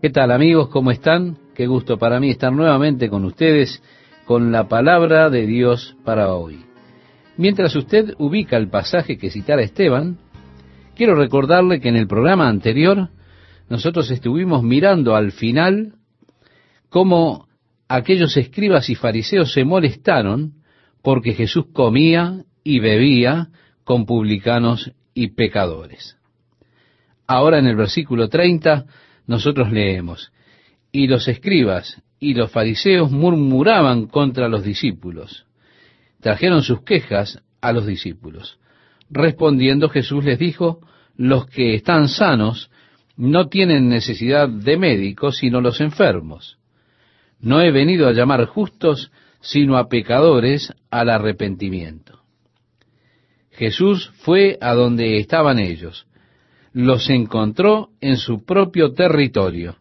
¿Qué tal amigos? ¿Cómo están? Qué gusto para mí estar nuevamente con ustedes con la palabra de Dios para hoy. Mientras usted ubica el pasaje que citara Esteban, quiero recordarle que en el programa anterior nosotros estuvimos mirando al final cómo aquellos escribas y fariseos se molestaron porque Jesús comía y bebía con publicanos y pecadores. Ahora en el versículo 30 nosotros leemos, y los escribas y los fariseos murmuraban contra los discípulos. Trajeron sus quejas a los discípulos. Respondiendo Jesús les dijo, los que están sanos no tienen necesidad de médicos, sino los enfermos. No he venido a llamar justos, sino a pecadores al arrepentimiento. Jesús fue a donde estaban ellos, los encontró en su propio territorio.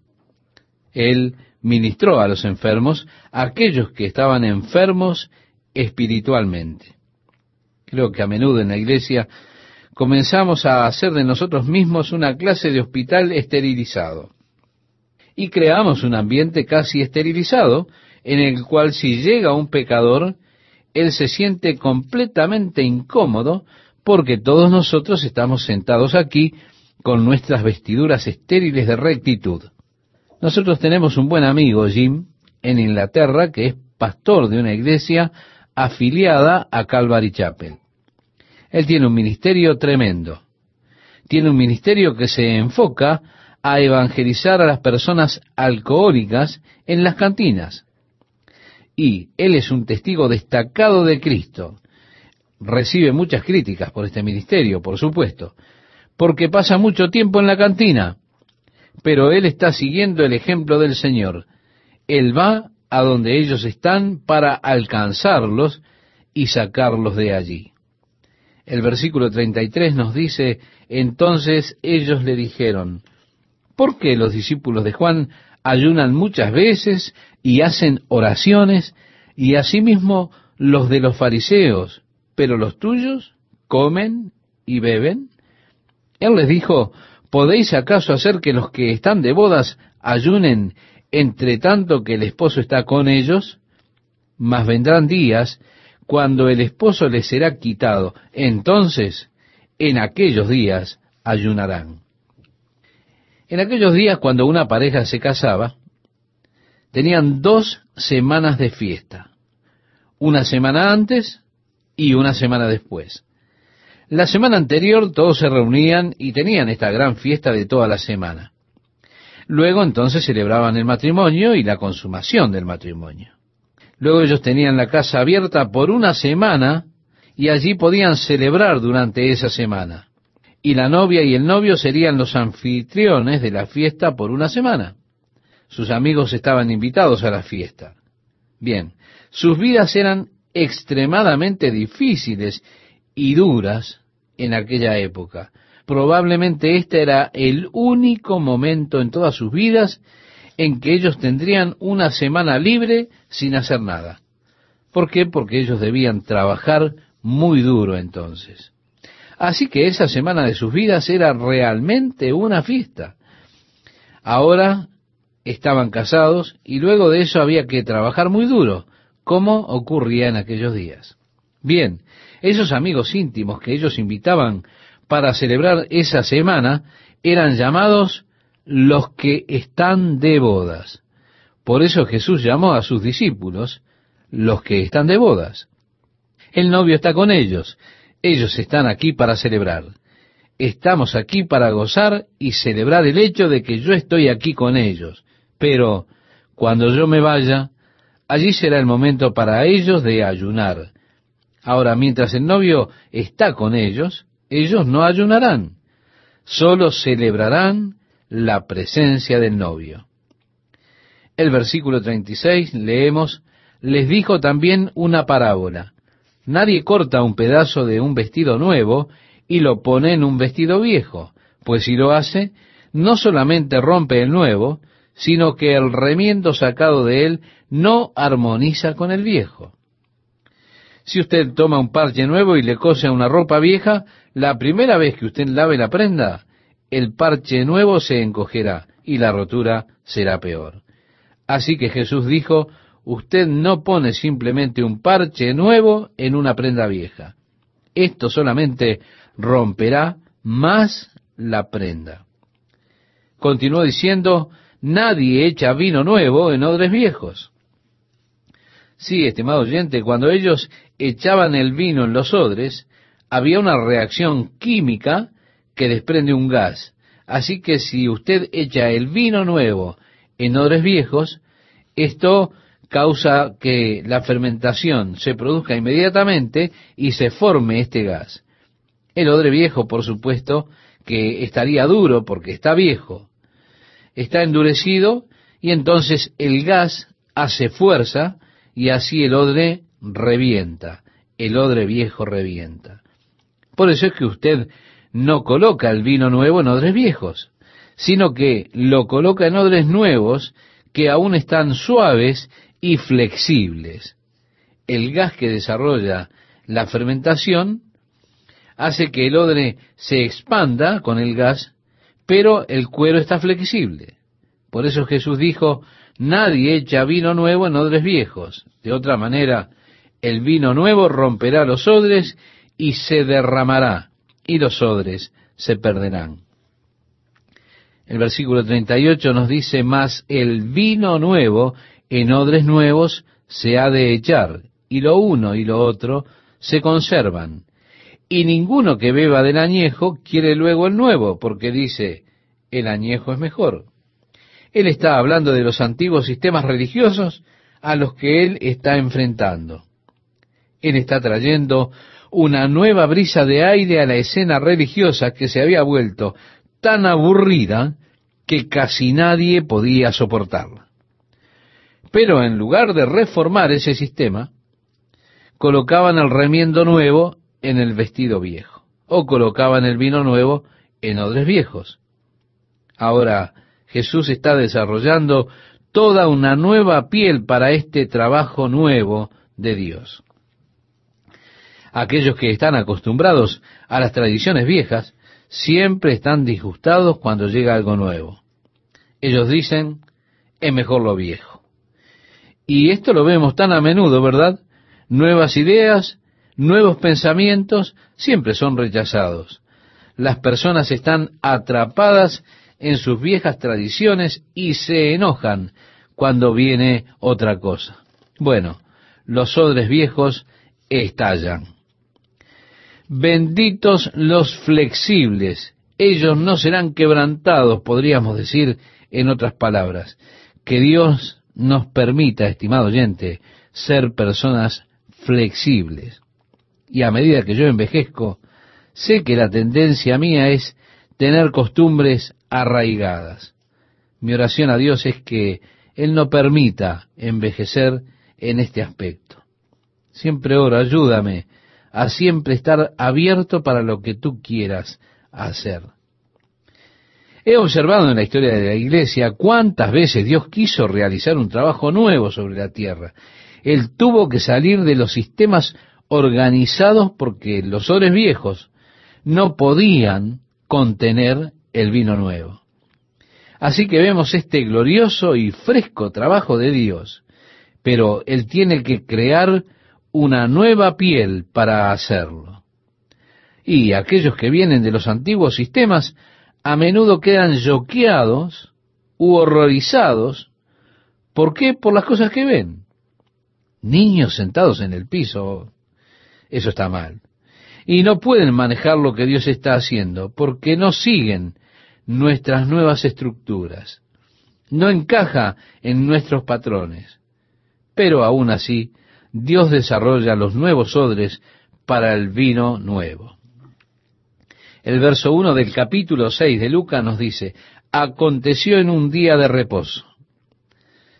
Él ministró a los enfermos, a aquellos que estaban enfermos espiritualmente. Creo que a menudo en la iglesia comenzamos a hacer de nosotros mismos una clase de hospital esterilizado. Y creamos un ambiente casi esterilizado en el cual si llega un pecador, él se siente completamente incómodo porque todos nosotros estamos sentados aquí con nuestras vestiduras estériles de rectitud. Nosotros tenemos un buen amigo, Jim, en Inglaterra, que es pastor de una iglesia afiliada a Calvary Chapel. Él tiene un ministerio tremendo. Tiene un ministerio que se enfoca a evangelizar a las personas alcohólicas en las cantinas. Y él es un testigo destacado de Cristo. Recibe muchas críticas por este ministerio, por supuesto, porque pasa mucho tiempo en la cantina pero él está siguiendo el ejemplo del Señor. Él va a donde ellos están para alcanzarlos y sacarlos de allí. El versículo 33 nos dice, entonces ellos le dijeron, ¿por qué los discípulos de Juan ayunan muchas veces y hacen oraciones, y asimismo los de los fariseos, pero los tuyos comen y beben? Él les dijo, ¿Podéis acaso hacer que los que están de bodas ayunen entre tanto que el esposo está con ellos? Mas vendrán días cuando el esposo les será quitado. Entonces, en aquellos días ayunarán. En aquellos días, cuando una pareja se casaba, tenían dos semanas de fiesta. Una semana antes y una semana después. La semana anterior todos se reunían y tenían esta gran fiesta de toda la semana. Luego entonces celebraban el matrimonio y la consumación del matrimonio. Luego ellos tenían la casa abierta por una semana y allí podían celebrar durante esa semana. Y la novia y el novio serían los anfitriones de la fiesta por una semana. Sus amigos estaban invitados a la fiesta. Bien, sus vidas eran extremadamente difíciles y duras en aquella época. Probablemente este era el único momento en todas sus vidas en que ellos tendrían una semana libre sin hacer nada. ¿Por qué? Porque ellos debían trabajar muy duro entonces. Así que esa semana de sus vidas era realmente una fiesta. Ahora estaban casados y luego de eso había que trabajar muy duro, como ocurría en aquellos días. Bien, esos amigos íntimos que ellos invitaban para celebrar esa semana eran llamados los que están de bodas. Por eso Jesús llamó a sus discípulos los que están de bodas. El novio está con ellos. Ellos están aquí para celebrar. Estamos aquí para gozar y celebrar el hecho de que yo estoy aquí con ellos. Pero cuando yo me vaya, allí será el momento para ellos de ayunar Ahora, mientras el novio está con ellos, ellos no ayunarán, solo celebrarán la presencia del novio. El versículo 36 leemos, les dijo también una parábola. Nadie corta un pedazo de un vestido nuevo y lo pone en un vestido viejo, pues si lo hace, no solamente rompe el nuevo, sino que el remiendo sacado de él no armoniza con el viejo. Si usted toma un parche nuevo y le cose a una ropa vieja, la primera vez que usted lave la prenda, el parche nuevo se encogerá y la rotura será peor. Así que Jesús dijo, usted no pone simplemente un parche nuevo en una prenda vieja. Esto solamente romperá más la prenda. Continuó diciendo, nadie echa vino nuevo en odres viejos. Sí, estimado oyente, cuando ellos echaban el vino en los odres, había una reacción química que desprende un gas. Así que si usted echa el vino nuevo en odres viejos, esto causa que la fermentación se produzca inmediatamente y se forme este gas. El odre viejo, por supuesto, que estaría duro porque está viejo, está endurecido y entonces el gas hace fuerza y así el odre revienta, el odre viejo revienta. Por eso es que usted no coloca el vino nuevo en odres viejos, sino que lo coloca en odres nuevos que aún están suaves y flexibles. El gas que desarrolla la fermentación hace que el odre se expanda con el gas, pero el cuero está flexible. Por eso Jesús dijo, nadie echa vino nuevo en odres viejos. De otra manera, el vino nuevo romperá los odres y se derramará, y los odres se perderán. El versículo 38 nos dice, más el vino nuevo en odres nuevos se ha de echar, y lo uno y lo otro se conservan. Y ninguno que beba del añejo quiere luego el nuevo, porque dice, el añejo es mejor. Él está hablando de los antiguos sistemas religiosos a los que él está enfrentando. Él está trayendo una nueva brisa de aire a la escena religiosa que se había vuelto tan aburrida que casi nadie podía soportarla. Pero en lugar de reformar ese sistema, colocaban el remiendo nuevo en el vestido viejo, o colocaban el vino nuevo en odres viejos. Ahora, Jesús está desarrollando toda una nueva piel para este trabajo nuevo de Dios. Aquellos que están acostumbrados a las tradiciones viejas siempre están disgustados cuando llega algo nuevo. Ellos dicen, es mejor lo viejo. Y esto lo vemos tan a menudo, ¿verdad? Nuevas ideas, nuevos pensamientos siempre son rechazados. Las personas están atrapadas en sus viejas tradiciones y se enojan cuando viene otra cosa. Bueno, los odres viejos estallan. Benditos los flexibles, ellos no serán quebrantados, podríamos decir en otras palabras. Que Dios nos permita, estimado oyente, ser personas flexibles. Y a medida que yo envejezco, sé que la tendencia mía es tener costumbres arraigadas. Mi oración a Dios es que Él no permita envejecer en este aspecto. Siempre oro, ayúdame a siempre estar abierto para lo que tú quieras hacer. He observado en la historia de la iglesia cuántas veces Dios quiso realizar un trabajo nuevo sobre la tierra. Él tuvo que salir de los sistemas organizados porque los ores viejos no podían contener el vino nuevo. Así que vemos este glorioso y fresco trabajo de Dios, pero Él tiene que crear una nueva piel para hacerlo. Y aquellos que vienen de los antiguos sistemas a menudo quedan choqueados u horrorizados. ¿Por qué? Por las cosas que ven. Niños sentados en el piso. Eso está mal. Y no pueden manejar lo que Dios está haciendo porque no siguen nuestras nuevas estructuras. No encaja en nuestros patrones. Pero aún así, Dios desarrolla los nuevos odres para el vino nuevo. El verso 1 del capítulo 6 de Lucas nos dice, aconteció en un día de reposo.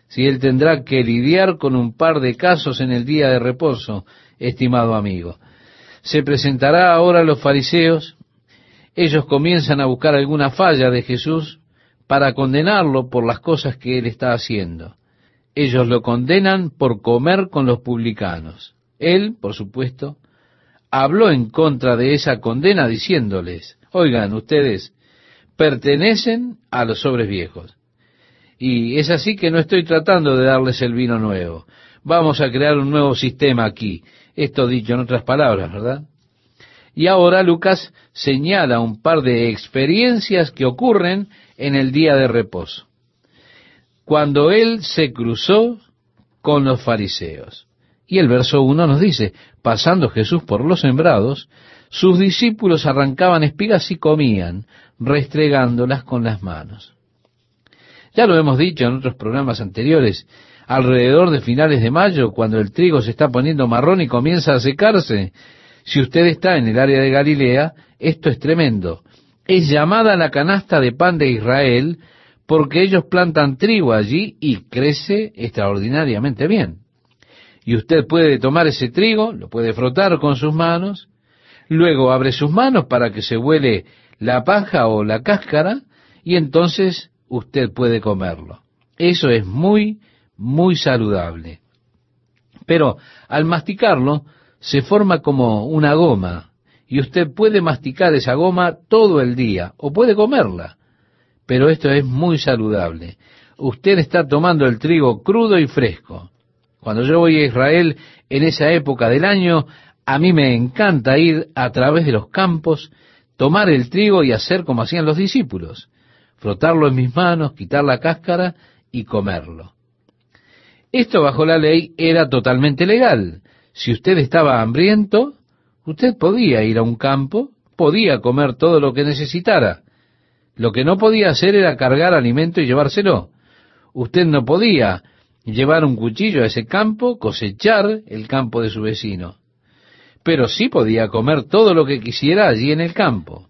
Si él tendrá que lidiar con un par de casos en el día de reposo, estimado amigo. Se presentará ahora a los fariseos, ellos comienzan a buscar alguna falla de Jesús para condenarlo por las cosas que él está haciendo ellos lo condenan por comer con los publicanos. Él, por supuesto, habló en contra de esa condena diciéndoles, oigan ustedes, pertenecen a los sobres viejos. Y es así que no estoy tratando de darles el vino nuevo. Vamos a crear un nuevo sistema aquí. Esto dicho en otras palabras, ¿verdad? Y ahora Lucas señala un par de experiencias que ocurren en el día de reposo. Cuando él se cruzó con los fariseos. Y el verso 1 nos dice, pasando Jesús por los sembrados, sus discípulos arrancaban espigas y comían, restregándolas con las manos. Ya lo hemos dicho en otros programas anteriores, alrededor de finales de mayo, cuando el trigo se está poniendo marrón y comienza a secarse, si usted está en el área de Galilea, esto es tremendo. Es llamada la canasta de pan de Israel porque ellos plantan trigo allí y crece extraordinariamente bien. Y usted puede tomar ese trigo, lo puede frotar con sus manos, luego abre sus manos para que se huele la paja o la cáscara, y entonces usted puede comerlo. Eso es muy, muy saludable. Pero al masticarlo, se forma como una goma, y usted puede masticar esa goma todo el día, o puede comerla, pero esto es muy saludable. Usted está tomando el trigo crudo y fresco. Cuando yo voy a Israel en esa época del año, a mí me encanta ir a través de los campos, tomar el trigo y hacer como hacían los discípulos, frotarlo en mis manos, quitar la cáscara y comerlo. Esto bajo la ley era totalmente legal. Si usted estaba hambriento, usted podía ir a un campo, podía comer todo lo que necesitara. Lo que no podía hacer era cargar alimento y llevárselo. Usted no podía llevar un cuchillo a ese campo, cosechar el campo de su vecino. Pero sí podía comer todo lo que quisiera allí en el campo.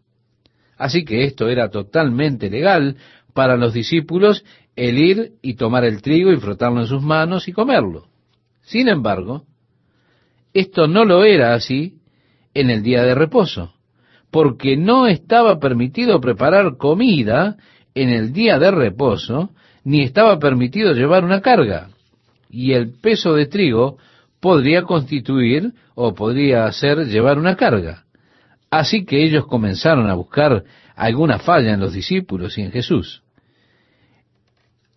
Así que esto era totalmente legal para los discípulos el ir y tomar el trigo y frotarlo en sus manos y comerlo. Sin embargo, esto no lo era así en el día de reposo, porque no estaba permitido preparar comida en el día de reposo, ni estaba permitido llevar una carga. Y el peso de trigo podría constituir o podría hacer llevar una carga. Así que ellos comenzaron a buscar alguna falla en los discípulos y en Jesús.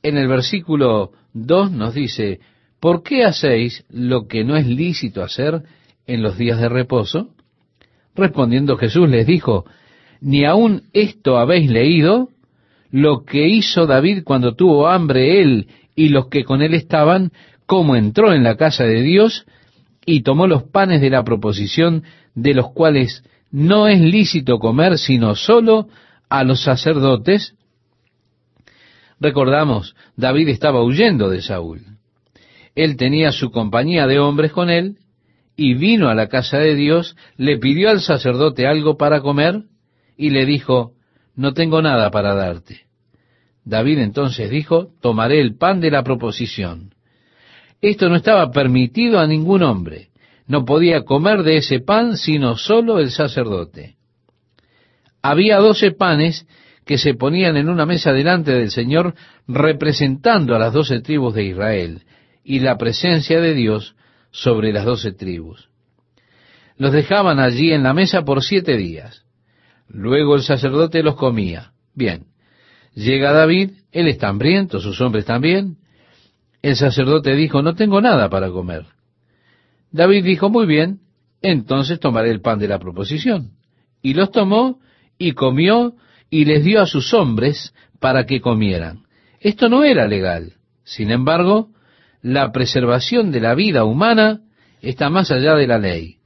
En el versículo 2 nos dice, ¿por qué hacéis lo que no es lícito hacer en los días de reposo? Respondiendo Jesús les dijo, ¿ni aún esto habéis leído? Lo que hizo David cuando tuvo hambre él y los que con él estaban, cómo entró en la casa de Dios y tomó los panes de la proposición de los cuales no es lícito comer sino solo a los sacerdotes. Recordamos, David estaba huyendo de Saúl él tenía su compañía de hombres con él, y vino a la casa de Dios, le pidió al sacerdote algo para comer, y le dijo, no tengo nada para darte. David entonces dijo, tomaré el pan de la proposición. Esto no estaba permitido a ningún hombre. No podía comer de ese pan sino solo el sacerdote. Había doce panes que se ponían en una mesa delante del Señor representando a las doce tribus de Israel y la presencia de Dios sobre las doce tribus. Los dejaban allí en la mesa por siete días. Luego el sacerdote los comía. Bien, llega David, él está hambriento, sus hombres también. El sacerdote dijo, no tengo nada para comer. David dijo, muy bien, entonces tomaré el pan de la proposición. Y los tomó y comió y les dio a sus hombres para que comieran. Esto no era legal. Sin embargo, la preservación de la vida humana está más allá de la ley.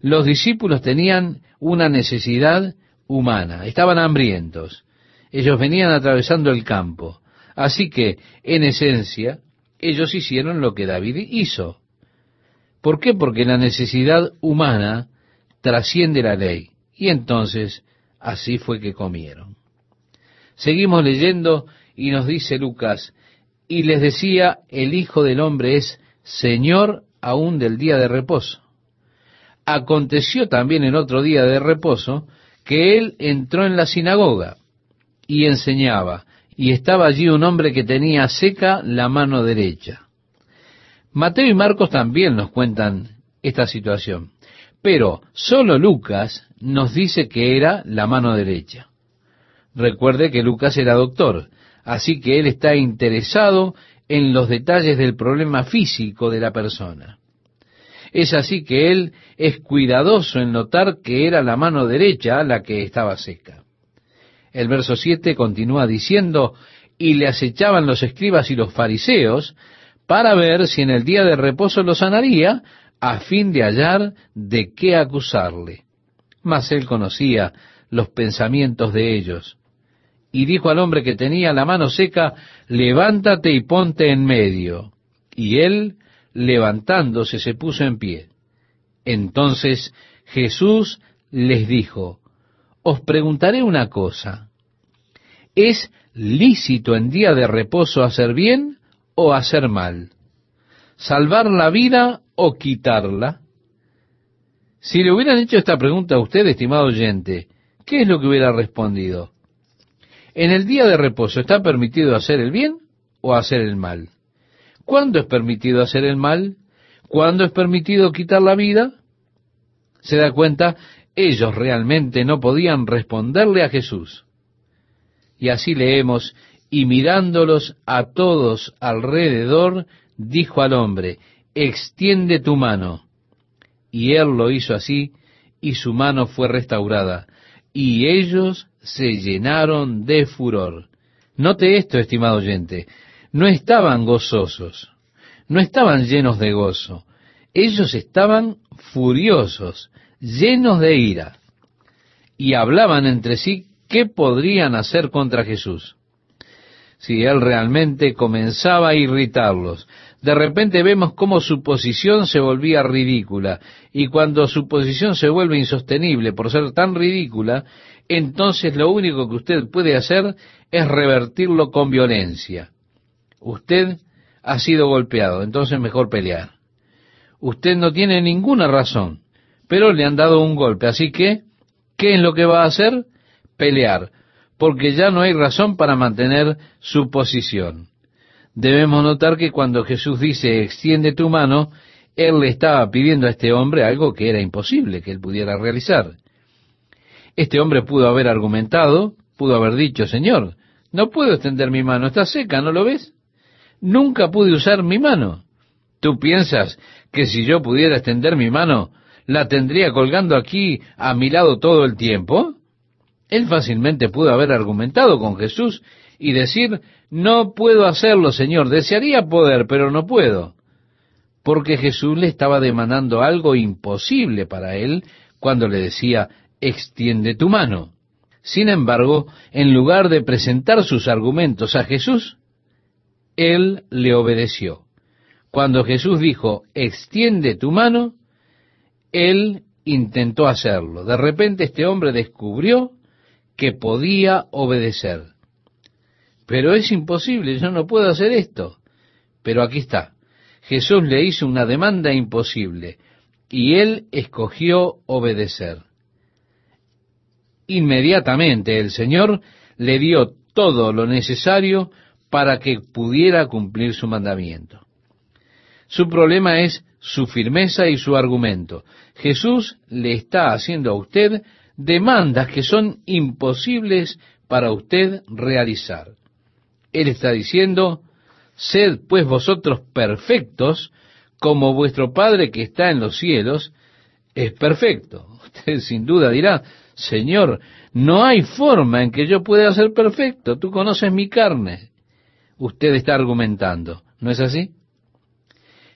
Los discípulos tenían una necesidad humana, estaban hambrientos. Ellos venían atravesando el campo. Así que, en esencia, ellos hicieron lo que David hizo. ¿Por qué? Porque la necesidad humana trasciende la ley. Y entonces, así fue que comieron. Seguimos leyendo y nos dice Lucas, y les decía, el Hijo del Hombre es Señor aún del día de reposo. Aconteció también en otro día de reposo que él entró en la sinagoga y enseñaba, y estaba allí un hombre que tenía seca la mano derecha. Mateo y Marcos también nos cuentan esta situación, pero solo Lucas nos dice que era la mano derecha. Recuerde que Lucas era doctor, Así que él está interesado en los detalles del problema físico de la persona. Es así que él es cuidadoso en notar que era la mano derecha la que estaba seca. El verso 7 continúa diciendo, y le acechaban los escribas y los fariseos para ver si en el día de reposo lo sanaría, a fin de hallar de qué acusarle. Mas él conocía los pensamientos de ellos. Y dijo al hombre que tenía la mano seca, levántate y ponte en medio. Y él, levantándose, se puso en pie. Entonces Jesús les dijo, os preguntaré una cosa. ¿Es lícito en día de reposo hacer bien o hacer mal? ¿Salvar la vida o quitarla? Si le hubieran hecho esta pregunta a usted, estimado oyente, ¿qué es lo que hubiera respondido? En el día de reposo, ¿está permitido hacer el bien o hacer el mal? ¿Cuándo es permitido hacer el mal? ¿Cuándo es permitido quitar la vida? Se da cuenta, ellos realmente no podían responderle a Jesús. Y así leemos, y mirándolos a todos alrededor, dijo al hombre, extiende tu mano. Y él lo hizo así, y su mano fue restaurada, y ellos se llenaron de furor. Note esto, estimado oyente, no estaban gozosos, no estaban llenos de gozo, ellos estaban furiosos, llenos de ira, y hablaban entre sí ¿qué podrían hacer contra Jesús? Si él realmente comenzaba a irritarlos, de repente vemos cómo su posición se volvía ridícula, y cuando su posición se vuelve insostenible por ser tan ridícula, entonces lo único que usted puede hacer es revertirlo con violencia. Usted ha sido golpeado, entonces mejor pelear. Usted no tiene ninguna razón, pero le han dado un golpe, así que, ¿qué es lo que va a hacer? pelear, porque ya no hay razón para mantener su posición. Debemos notar que cuando Jesús dice extiende tu mano, Él le estaba pidiendo a este hombre algo que era imposible que él pudiera realizar. Este hombre pudo haber argumentado, pudo haber dicho, Señor, no puedo extender mi mano, está seca, ¿no lo ves? Nunca pude usar mi mano. ¿Tú piensas que si yo pudiera extender mi mano, la tendría colgando aquí a mi lado todo el tiempo? Él fácilmente pudo haber argumentado con Jesús y decir, no puedo hacerlo, Señor, desearía poder, pero no puedo. Porque Jesús le estaba demandando algo imposible para él cuando le decía, extiende tu mano. Sin embargo, en lugar de presentar sus argumentos a Jesús, él le obedeció. Cuando Jesús dijo, extiende tu mano, él intentó hacerlo. De repente este hombre descubrió que podía obedecer. Pero es imposible, yo no puedo hacer esto. Pero aquí está. Jesús le hizo una demanda imposible y él escogió obedecer. Inmediatamente el Señor le dio todo lo necesario para que pudiera cumplir su mandamiento. Su problema es su firmeza y su argumento. Jesús le está haciendo a usted demandas que son imposibles para usted realizar. Él está diciendo, sed pues vosotros perfectos como vuestro Padre que está en los cielos es perfecto. Usted sin duda dirá, Señor, no hay forma en que yo pueda ser perfecto, tú conoces mi carne. Usted está argumentando, ¿no es así?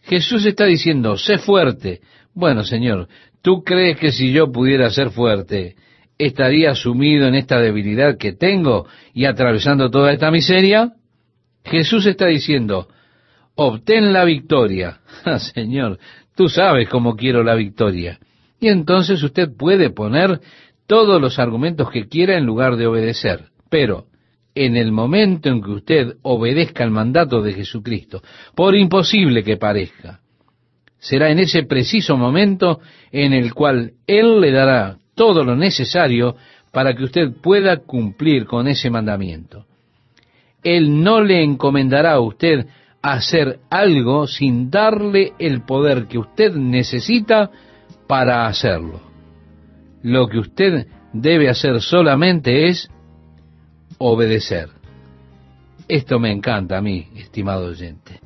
Jesús está diciendo, sé fuerte. Bueno, Señor, ¿Tú crees que si yo pudiera ser fuerte, estaría sumido en esta debilidad que tengo y atravesando toda esta miseria? Jesús está diciendo, obtén la victoria. Ah, Señor, tú sabes cómo quiero la victoria. Y entonces usted puede poner todos los argumentos que quiera en lugar de obedecer. Pero en el momento en que usted obedezca el mandato de Jesucristo, por imposible que parezca, será en ese preciso momento en el cual Él le dará todo lo necesario para que usted pueda cumplir con ese mandamiento. Él no le encomendará a usted hacer algo sin darle el poder que usted necesita para hacerlo. Lo que usted debe hacer solamente es obedecer. Esto me encanta a mí, estimado oyente.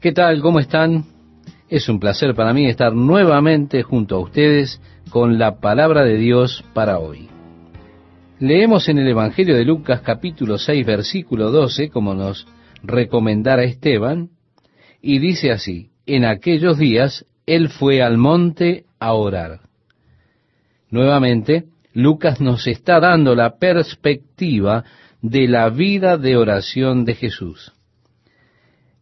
¿Qué tal? ¿Cómo están? Es un placer para mí estar nuevamente junto a ustedes con la palabra de Dios para hoy. Leemos en el Evangelio de Lucas capítulo 6 versículo 12 como nos recomendara Esteban y dice así, en aquellos días él fue al monte a orar. Nuevamente, Lucas nos está dando la perspectiva de la vida de oración de Jesús.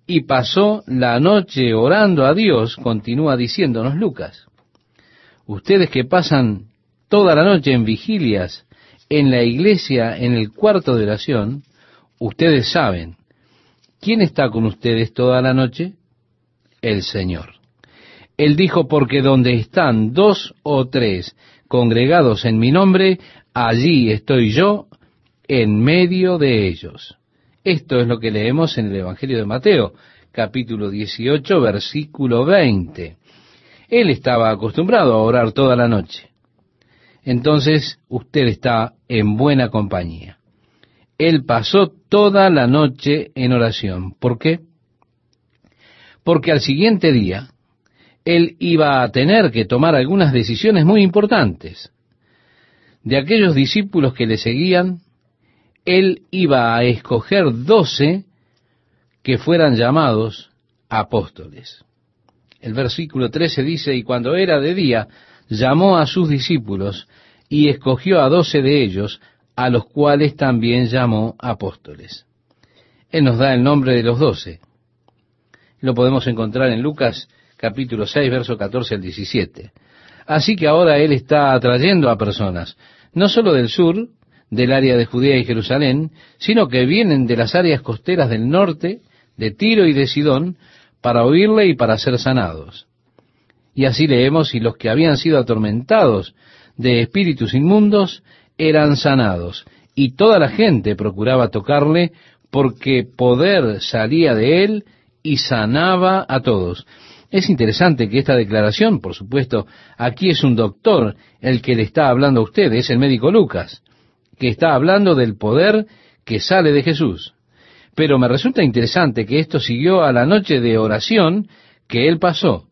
Y pasó la noche orando a Dios, continúa diciéndonos Lucas. Ustedes que pasan toda la noche en vigilias en la iglesia, en el cuarto de oración, ustedes saben, ¿quién está con ustedes toda la noche? El Señor. Él dijo, porque donde están dos o tres congregados en mi nombre, allí estoy yo en medio de ellos. Esto es lo que leemos en el Evangelio de Mateo, capítulo 18, versículo 20. Él estaba acostumbrado a orar toda la noche. Entonces usted está en buena compañía. Él pasó toda la noche en oración. ¿Por qué? Porque al siguiente día él iba a tener que tomar algunas decisiones muy importantes. De aquellos discípulos que le seguían, él iba a escoger doce que fueran llamados apóstoles. El versículo 13 dice, y cuando era de día, llamó a sus discípulos y escogió a doce de ellos, a los cuales también llamó apóstoles. Él nos da el nombre de los doce. Lo podemos encontrar en Lucas capítulo 6, verso 14 al 17. Así que ahora Él está atrayendo a personas, no solo del sur, del área de Judea y Jerusalén, sino que vienen de las áreas costeras del norte, de Tiro y de Sidón, para oírle y para ser sanados. Y así leemos, y los que habían sido atormentados de espíritus inmundos eran sanados, y toda la gente procuraba tocarle, porque poder salía de él y sanaba a todos. Es interesante que esta declaración, por supuesto, aquí es un doctor el que le está hablando a usted, es el médico Lucas, que está hablando del poder que sale de Jesús. Pero me resulta interesante que esto siguió a la noche de oración que él pasó.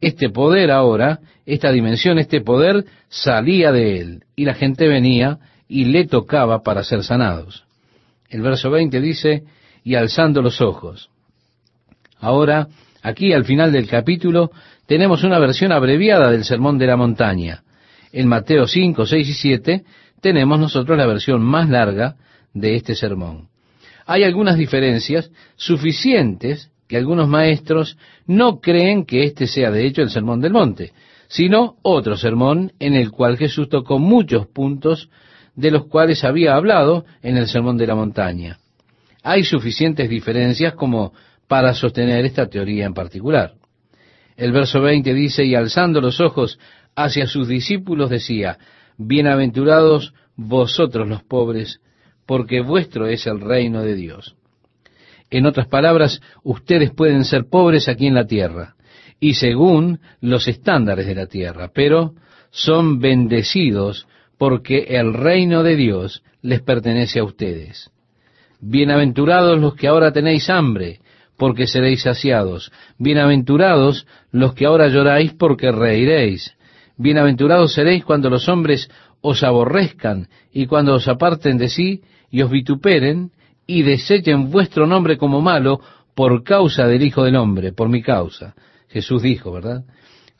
Este poder ahora, esta dimensión, este poder salía de él y la gente venía y le tocaba para ser sanados. El verso 20 dice, y alzando los ojos. Ahora, Aquí al final del capítulo tenemos una versión abreviada del Sermón de la Montaña. En Mateo 5, 6 y 7 tenemos nosotros la versión más larga de este sermón. Hay algunas diferencias suficientes que algunos maestros no creen que este sea de hecho el Sermón del Monte, sino otro sermón en el cual Jesús tocó muchos puntos de los cuales había hablado en el Sermón de la Montaña. Hay suficientes diferencias como para sostener esta teoría en particular. El verso 20 dice, y alzando los ojos hacia sus discípulos decía, Bienaventurados vosotros los pobres, porque vuestro es el reino de Dios. En otras palabras, ustedes pueden ser pobres aquí en la tierra, y según los estándares de la tierra, pero son bendecidos porque el reino de Dios les pertenece a ustedes. Bienaventurados los que ahora tenéis hambre, porque seréis saciados. Bienaventurados los que ahora lloráis, porque reiréis. Bienaventurados seréis cuando los hombres os aborrezcan y cuando os aparten de sí y os vituperen y desechen vuestro nombre como malo por causa del Hijo del Hombre, por mi causa. Jesús dijo, ¿verdad?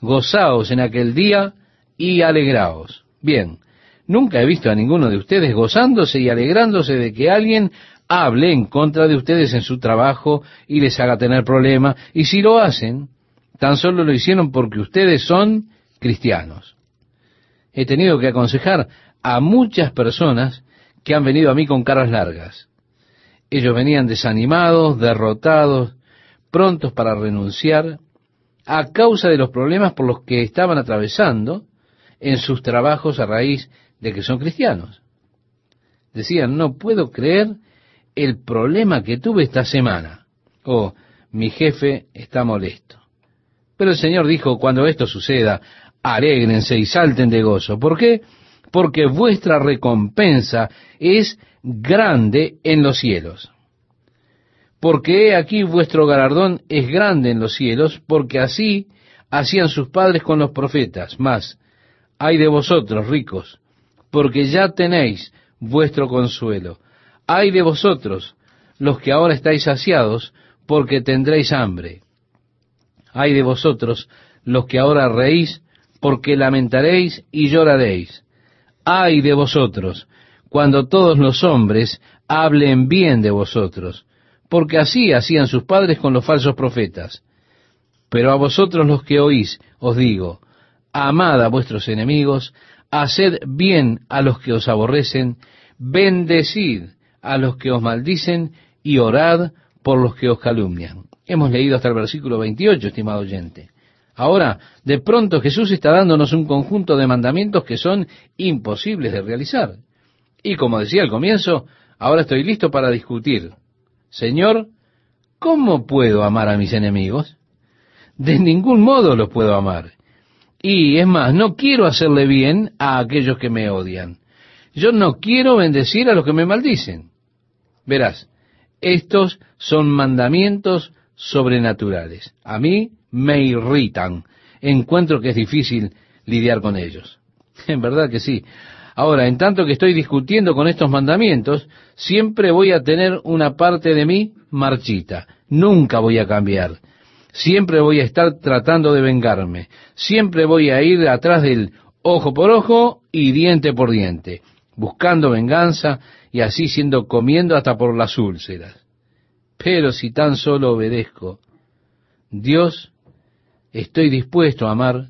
Gozaos en aquel día y alegraos. Bien, nunca he visto a ninguno de ustedes gozándose y alegrándose de que alguien hable en contra de ustedes en su trabajo y les haga tener problemas. Y si lo hacen, tan solo lo hicieron porque ustedes son cristianos. He tenido que aconsejar a muchas personas que han venido a mí con caras largas. Ellos venían desanimados, derrotados, prontos para renunciar, a causa de los problemas por los que estaban atravesando en sus trabajos a raíz de que son cristianos. Decían, no puedo creer el problema que tuve esta semana. Oh, mi jefe está molesto. Pero el Señor dijo, cuando esto suceda, alégrense y salten de gozo. ¿Por qué? porque vuestra recompensa es grande en los cielos. Porque he aquí vuestro galardón es grande en los cielos, porque así hacían sus padres con los profetas. Mas, hay de vosotros, ricos, porque ya tenéis vuestro consuelo. Hay de vosotros, los que ahora estáis saciados, porque tendréis hambre. Hay de vosotros, los que ahora reís, porque lamentaréis y lloraréis. Ay de vosotros, cuando todos los hombres hablen bien de vosotros, porque así hacían sus padres con los falsos profetas. Pero a vosotros los que oís, os digo, amad a vuestros enemigos, haced bien a los que os aborrecen, bendecid a los que os maldicen y orad por los que os calumnian. Hemos leído hasta el versículo 28, estimado oyente. Ahora, de pronto Jesús está dándonos un conjunto de mandamientos que son imposibles de realizar. Y como decía al comienzo, ahora estoy listo para discutir. Señor, ¿cómo puedo amar a mis enemigos? De ningún modo los puedo amar. Y es más, no quiero hacerle bien a aquellos que me odian. Yo no quiero bendecir a los que me maldicen. Verás, estos son mandamientos sobrenaturales. A mí me irritan. Encuentro que es difícil lidiar con ellos. En verdad que sí. Ahora, en tanto que estoy discutiendo con estos mandamientos, siempre voy a tener una parte de mí marchita. Nunca voy a cambiar. Siempre voy a estar tratando de vengarme. Siempre voy a ir atrás del ojo por ojo y diente por diente, buscando venganza y así siendo comiendo hasta por las úlceras. Pero si tan solo obedezco, Dios, estoy dispuesto a amar,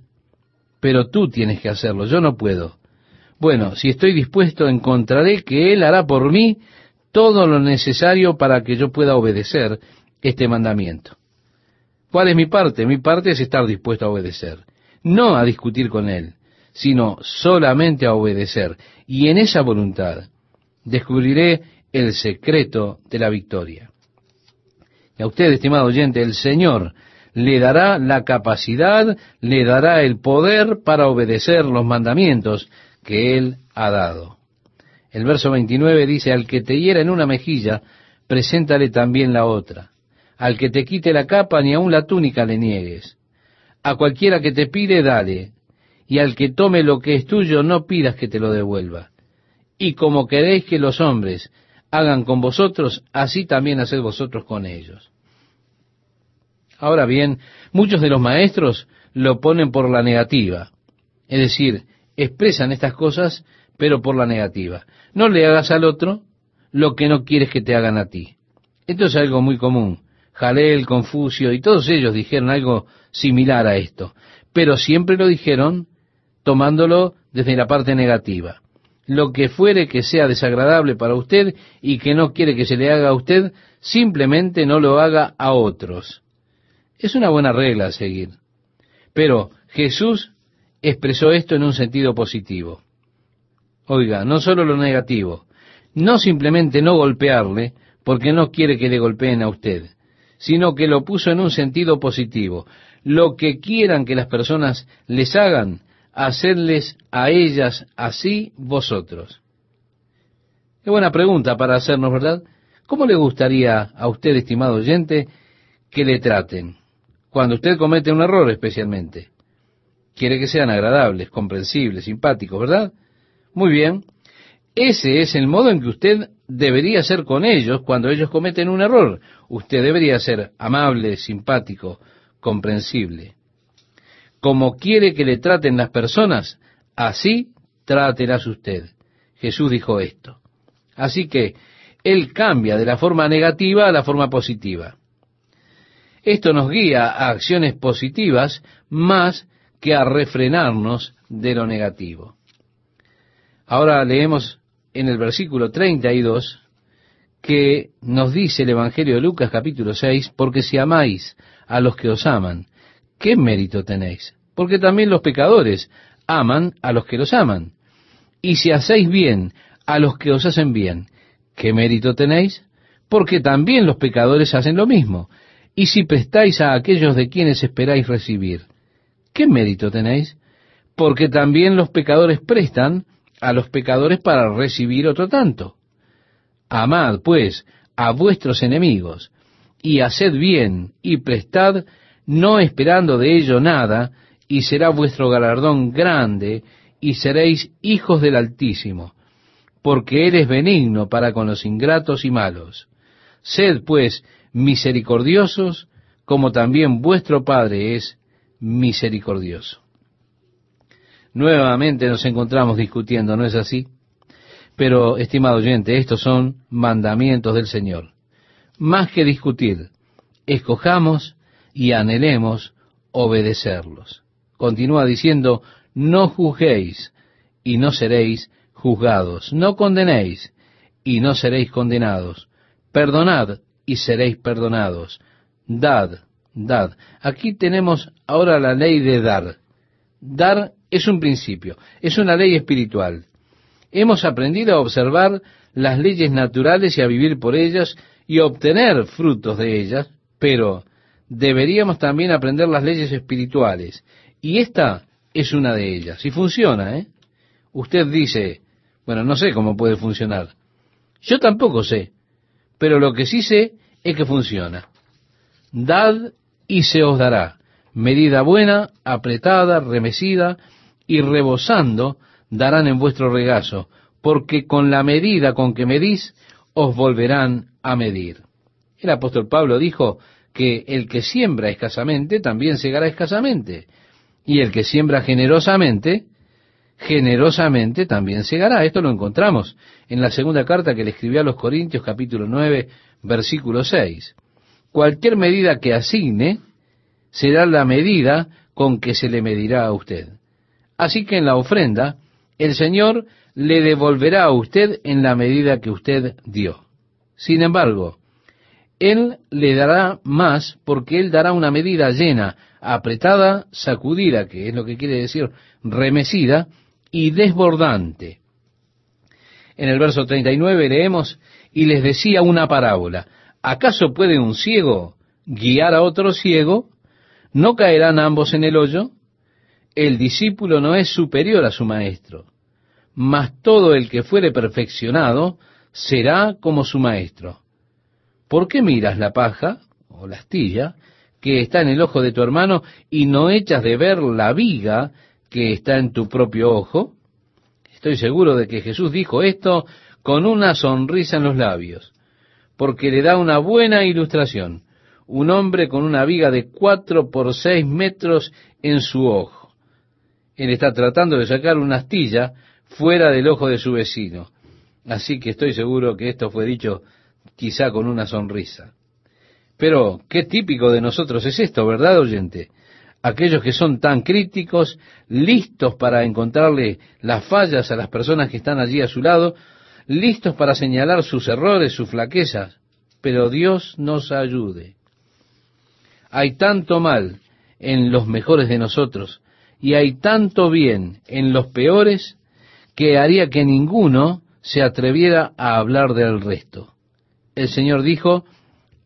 pero tú tienes que hacerlo, yo no puedo. Bueno, si estoy dispuesto, encontraré que Él hará por mí todo lo necesario para que yo pueda obedecer este mandamiento. ¿Cuál es mi parte? Mi parte es estar dispuesto a obedecer, no a discutir con Él, sino solamente a obedecer. Y en esa voluntad descubriré el secreto de la victoria. Y a usted, estimado oyente, el Señor le dará la capacidad, le dará el poder para obedecer los mandamientos que Él ha dado. El verso 29 dice, al que te hiera en una mejilla, preséntale también la otra. Al que te quite la capa, ni aun la túnica le niegues. A cualquiera que te pide, dale. Y al que tome lo que es tuyo, no pidas que te lo devuelva. Y como queréis que los hombres hagan con vosotros, así también haced vosotros con ellos. Ahora bien, muchos de los maestros lo ponen por la negativa, es decir, expresan estas cosas, pero por la negativa. No le hagas al otro lo que no quieres que te hagan a ti. Esto es algo muy común. Jalel, Confucio y todos ellos dijeron algo similar a esto, pero siempre lo dijeron tomándolo desde la parte negativa lo que fuere que sea desagradable para usted y que no quiere que se le haga a usted, simplemente no lo haga a otros. Es una buena regla a seguir. Pero Jesús expresó esto en un sentido positivo. Oiga, no solo lo negativo, no simplemente no golpearle porque no quiere que le golpeen a usted, sino que lo puso en un sentido positivo. Lo que quieran que las personas les hagan, hacedles a ellas así vosotros? Qué buena pregunta para hacernos, ¿verdad? ¿Cómo le gustaría a usted, estimado oyente, que le traten? Cuando usted comete un error especialmente. Quiere que sean agradables, comprensibles, simpáticos, ¿verdad? Muy bien. Ese es el modo en que usted debería ser con ellos cuando ellos cometen un error. Usted debería ser amable, simpático, comprensible como quiere que le traten las personas, así trátelas usted. Jesús dijo esto. Así que Él cambia de la forma negativa a la forma positiva. Esto nos guía a acciones positivas más que a refrenarnos de lo negativo. Ahora leemos en el versículo 32 que nos dice el Evangelio de Lucas capítulo 6, porque si amáis a los que os aman, ¿qué mérito tenéis? Porque también los pecadores aman a los que los aman. Y si hacéis bien a los que os hacen bien, ¿qué mérito tenéis? Porque también los pecadores hacen lo mismo. Y si prestáis a aquellos de quienes esperáis recibir, ¿qué mérito tenéis? Porque también los pecadores prestan a los pecadores para recibir otro tanto. Amad, pues, a vuestros enemigos, y haced bien, y prestad, no esperando de ello nada, y será vuestro galardón grande, y seréis hijos del Altísimo, porque Él es benigno para con los ingratos y malos. Sed, pues, misericordiosos, como también vuestro Padre es misericordioso. Nuevamente nos encontramos discutiendo, ¿no es así? Pero, estimado oyente, estos son mandamientos del Señor. Más que discutir, escojamos y anhelemos obedecerlos. Continúa diciendo, no juzguéis y no seréis juzgados, no condenéis y no seréis condenados, perdonad y seréis perdonados, dad, dad. Aquí tenemos ahora la ley de dar. Dar es un principio, es una ley espiritual. Hemos aprendido a observar las leyes naturales y a vivir por ellas y obtener frutos de ellas, pero deberíamos también aprender las leyes espirituales. Y esta es una de ellas. Y funciona, ¿eh? Usted dice, bueno, no sé cómo puede funcionar. Yo tampoco sé, pero lo que sí sé es que funciona. Dad y se os dará. Medida buena, apretada, remecida, y rebosando darán en vuestro regazo, porque con la medida con que medís, os volverán a medir. El apóstol Pablo dijo que el que siembra escasamente también segará escasamente, y el que siembra generosamente, generosamente también segará. Esto lo encontramos en la segunda carta que le escribió a los Corintios capítulo 9, versículo 6. Cualquier medida que asigne será la medida con que se le medirá a usted. Así que en la ofrenda, el Señor le devolverá a usted en la medida que usted dio. Sin embargo, Él le dará más porque Él dará una medida llena, apretada, sacudida, que es lo que quiere decir remecida, y desbordante. En el verso 39 leemos, y les decía una parábola, ¿acaso puede un ciego guiar a otro ciego? ¿No caerán ambos en el hoyo? el discípulo no es superior a su maestro, mas todo el que fuere perfeccionado será como su maestro. ¿Por qué miras la paja o la astilla que está en el ojo de tu hermano y no echas de ver la viga que está en tu propio ojo? Estoy seguro de que Jesús dijo esto con una sonrisa en los labios, porque le da una buena ilustración. Un hombre con una viga de cuatro por seis metros en su ojo él está tratando de sacar una astilla fuera del ojo de su vecino. Así que estoy seguro que esto fue dicho quizá con una sonrisa. Pero qué típico de nosotros es esto, ¿verdad, oyente? Aquellos que son tan críticos, listos para encontrarle las fallas a las personas que están allí a su lado, listos para señalar sus errores, sus flaquezas. Pero Dios nos ayude. Hay tanto mal en los mejores de nosotros, y hay tanto bien en los peores que haría que ninguno se atreviera a hablar del resto. El Señor dijo,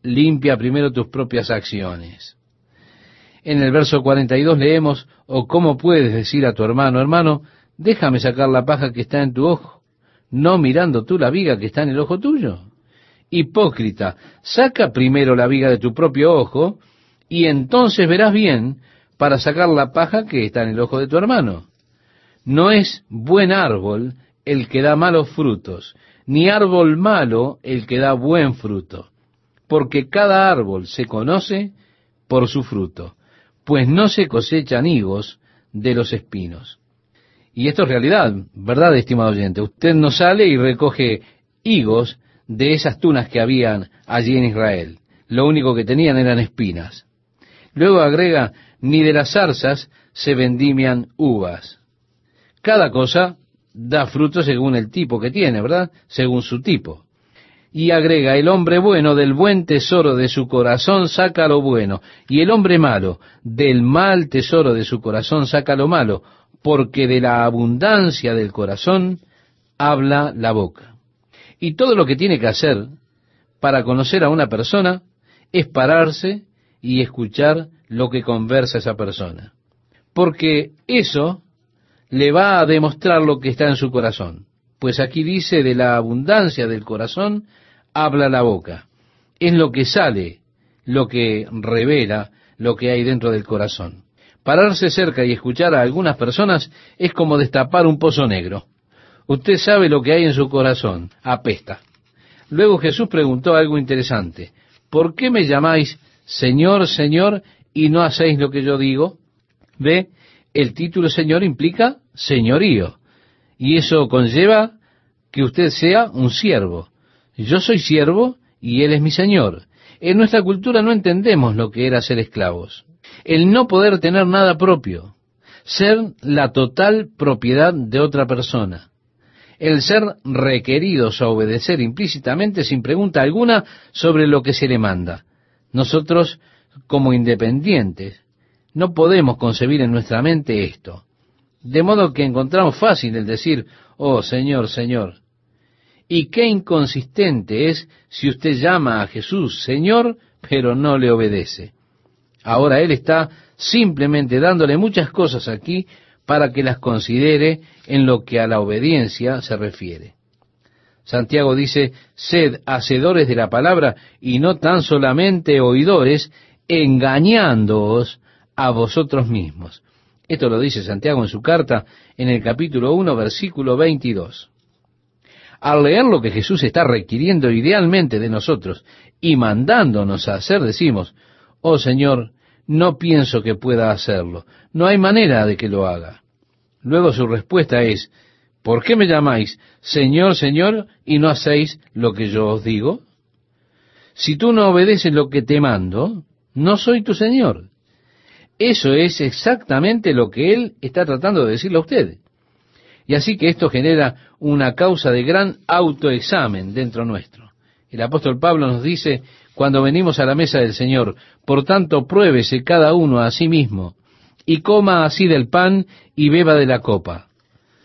limpia primero tus propias acciones. En el verso 42 leemos, o cómo puedes decir a tu hermano, hermano, déjame sacar la paja que está en tu ojo, no mirando tú la viga que está en el ojo tuyo. Hipócrita, saca primero la viga de tu propio ojo, y entonces verás bien para sacar la paja que está en el ojo de tu hermano. No es buen árbol el que da malos frutos, ni árbol malo el que da buen fruto, porque cada árbol se conoce por su fruto, pues no se cosechan higos de los espinos. Y esto es realidad, ¿verdad, estimado oyente? Usted no sale y recoge higos de esas tunas que habían allí en Israel. Lo único que tenían eran espinas. Luego agrega, ni de las zarzas se vendimian uvas. Cada cosa da fruto según el tipo que tiene, ¿verdad? Según su tipo. Y agrega, el hombre bueno del buen tesoro de su corazón saca lo bueno, y el hombre malo del mal tesoro de su corazón saca lo malo, porque de la abundancia del corazón habla la boca. Y todo lo que tiene que hacer para conocer a una persona es pararse y escuchar lo que conversa esa persona. Porque eso le va a demostrar lo que está en su corazón. Pues aquí dice, de la abundancia del corazón habla la boca. Es lo que sale, lo que revela lo que hay dentro del corazón. Pararse cerca y escuchar a algunas personas es como destapar un pozo negro. Usted sabe lo que hay en su corazón, apesta. Luego Jesús preguntó algo interesante. ¿Por qué me llamáis Señor, Señor y no hacéis lo que yo digo? ¿Ve? El título Señor implica señorío. Y eso conlleva que usted sea un siervo. Yo soy siervo y Él es mi Señor. En nuestra cultura no entendemos lo que era ser esclavos. El no poder tener nada propio. Ser la total propiedad de otra persona. El ser requeridos a obedecer implícitamente sin pregunta alguna sobre lo que se le manda. Nosotros, como independientes, no podemos concebir en nuestra mente esto. De modo que encontramos fácil el decir, oh Señor, Señor. Y qué inconsistente es si usted llama a Jesús Señor, pero no le obedece. Ahora Él está simplemente dándole muchas cosas aquí para que las considere en lo que a la obediencia se refiere. Santiago dice, sed hacedores de la palabra y no tan solamente oidores, engañándoos a vosotros mismos. Esto lo dice Santiago en su carta en el capítulo 1, versículo 22. Al leer lo que Jesús está requiriendo idealmente de nosotros y mandándonos a hacer, decimos, oh Señor, no pienso que pueda hacerlo, no hay manera de que lo haga. Luego su respuesta es, ¿por qué me llamáis Señor, Señor y no hacéis lo que yo os digo? Si tú no obedeces lo que te mando, no soy tu Señor. Eso es exactamente lo que él está tratando de decirle a usted. Y así que esto genera una causa de gran autoexamen dentro nuestro. El apóstol Pablo nos dice, cuando venimos a la mesa del Señor, por tanto pruébese cada uno a sí mismo, y coma así del pan y beba de la copa.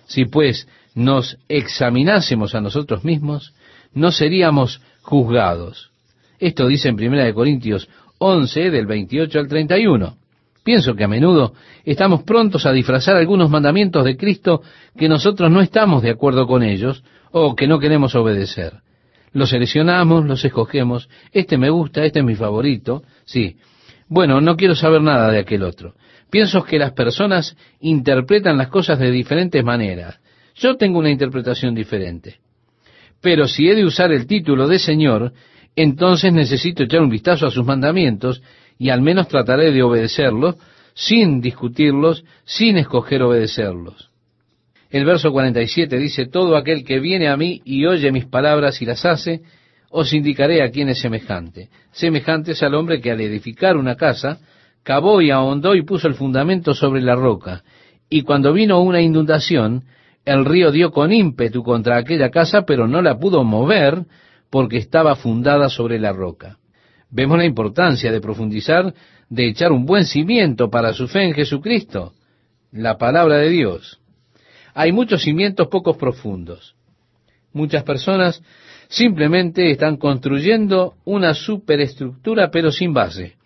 Si pues nos examinásemos a nosotros mismos, no seríamos juzgados. Esto dice en 1 Corintios 11, del 28 al 31. Pienso que a menudo estamos prontos a disfrazar algunos mandamientos de Cristo que nosotros no estamos de acuerdo con ellos o que no queremos obedecer. Los seleccionamos, los escogemos, este me gusta, este es mi favorito, sí. Bueno, no quiero saber nada de aquel otro. Pienso que las personas interpretan las cosas de diferentes maneras. Yo tengo una interpretación diferente. Pero si he de usar el título de Señor, entonces necesito echar un vistazo a sus mandamientos y al menos trataré de obedecerlos sin discutirlos, sin escoger obedecerlos. El verso 47 dice, todo aquel que viene a mí y oye mis palabras y las hace, os indicaré a quién es semejante. Semejante es al hombre que al edificar una casa, cavó y ahondó y puso el fundamento sobre la roca. Y cuando vino una inundación, el río dio con ímpetu contra aquella casa, pero no la pudo mover porque estaba fundada sobre la roca. Vemos la importancia de profundizar, de echar un buen cimiento para su fe en Jesucristo, la palabra de Dios. Hay muchos cimientos pocos profundos. Muchas personas simplemente están construyendo una superestructura pero sin base.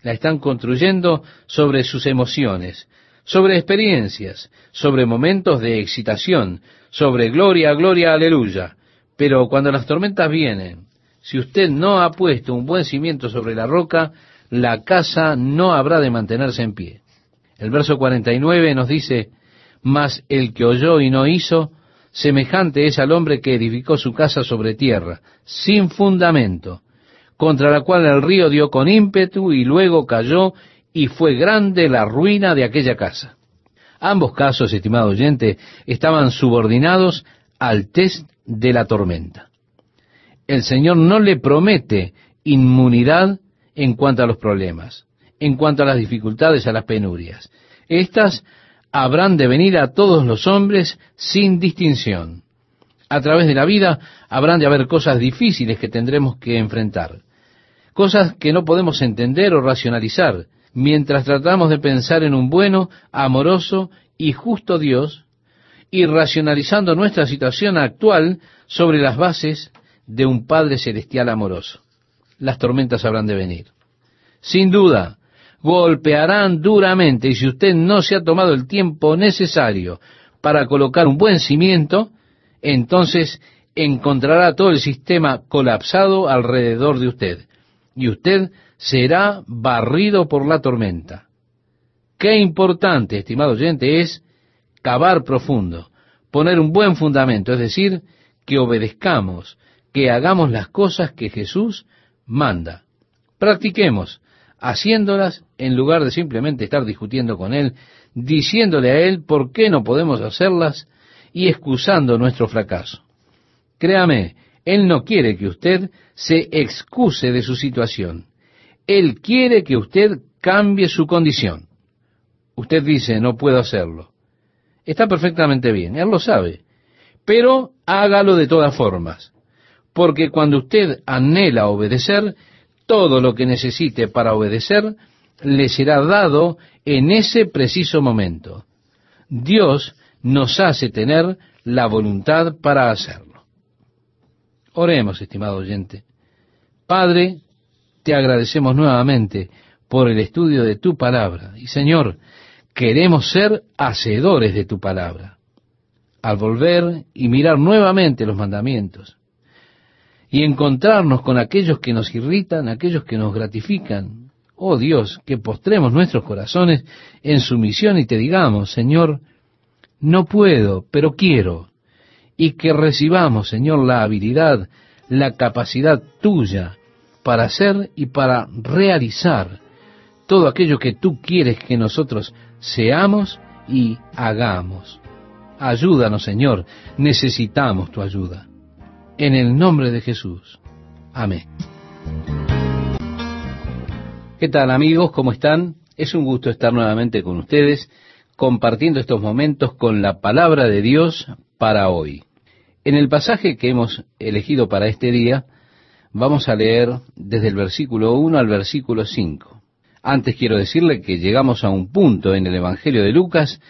La están construyendo sobre sus emociones, sobre experiencias, sobre momentos de excitación, sobre gloria, gloria, aleluya. Pero cuando las tormentas vienen, si usted no ha puesto un buen cimiento sobre la roca, la casa no habrá de mantenerse en pie. El verso 49 nos dice, mas el que oyó y no hizo, semejante es al hombre que edificó su casa sobre tierra, sin fundamento, contra la cual el río dio con ímpetu y luego cayó y fue grande la ruina de aquella casa. Ambos casos, estimado oyente, estaban subordinados al test de la tormenta el Señor no le promete inmunidad en cuanto a los problemas, en cuanto a las dificultades, a las penurias. Estas habrán de venir a todos los hombres sin distinción. A través de la vida habrán de haber cosas difíciles que tendremos que enfrentar, cosas que no podemos entender o racionalizar, mientras tratamos de pensar en un bueno, amoroso y justo Dios, y racionalizando nuestra situación actual sobre las bases de un Padre Celestial amoroso. Las tormentas habrán de venir. Sin duda, golpearán duramente y si usted no se ha tomado el tiempo necesario para colocar un buen cimiento, entonces encontrará todo el sistema colapsado alrededor de usted y usted será barrido por la tormenta. Qué importante, estimado oyente, es cavar profundo, poner un buen fundamento, es decir, que obedezcamos, que hagamos las cosas que Jesús manda. Practiquemos haciéndolas en lugar de simplemente estar discutiendo con Él, diciéndole a Él por qué no podemos hacerlas y excusando nuestro fracaso. Créame, Él no quiere que usted se excuse de su situación. Él quiere que usted cambie su condición. Usted dice, no puedo hacerlo. Está perfectamente bien, Él lo sabe. Pero hágalo de todas formas. Porque cuando usted anhela obedecer, todo lo que necesite para obedecer le será dado en ese preciso momento. Dios nos hace tener la voluntad para hacerlo. Oremos, estimado oyente. Padre, te agradecemos nuevamente por el estudio de tu palabra. Y Señor, queremos ser hacedores de tu palabra. Al volver y mirar nuevamente los mandamientos, y encontrarnos con aquellos que nos irritan, aquellos que nos gratifican. Oh Dios, que postremos nuestros corazones en sumisión y te digamos, Señor, no puedo, pero quiero. Y que recibamos, Señor, la habilidad, la capacidad tuya para hacer y para realizar todo aquello que tú quieres que nosotros seamos y hagamos. Ayúdanos, Señor, necesitamos tu ayuda en el nombre de Jesús. Amén. ¿Qué tal amigos? ¿Cómo están? Es un gusto estar nuevamente con ustedes compartiendo estos momentos con la palabra de Dios para hoy. En el pasaje que hemos elegido para este día, vamos a leer desde el versículo 1 al versículo 5. Antes quiero decirle que llegamos a un punto en el Evangelio de Lucas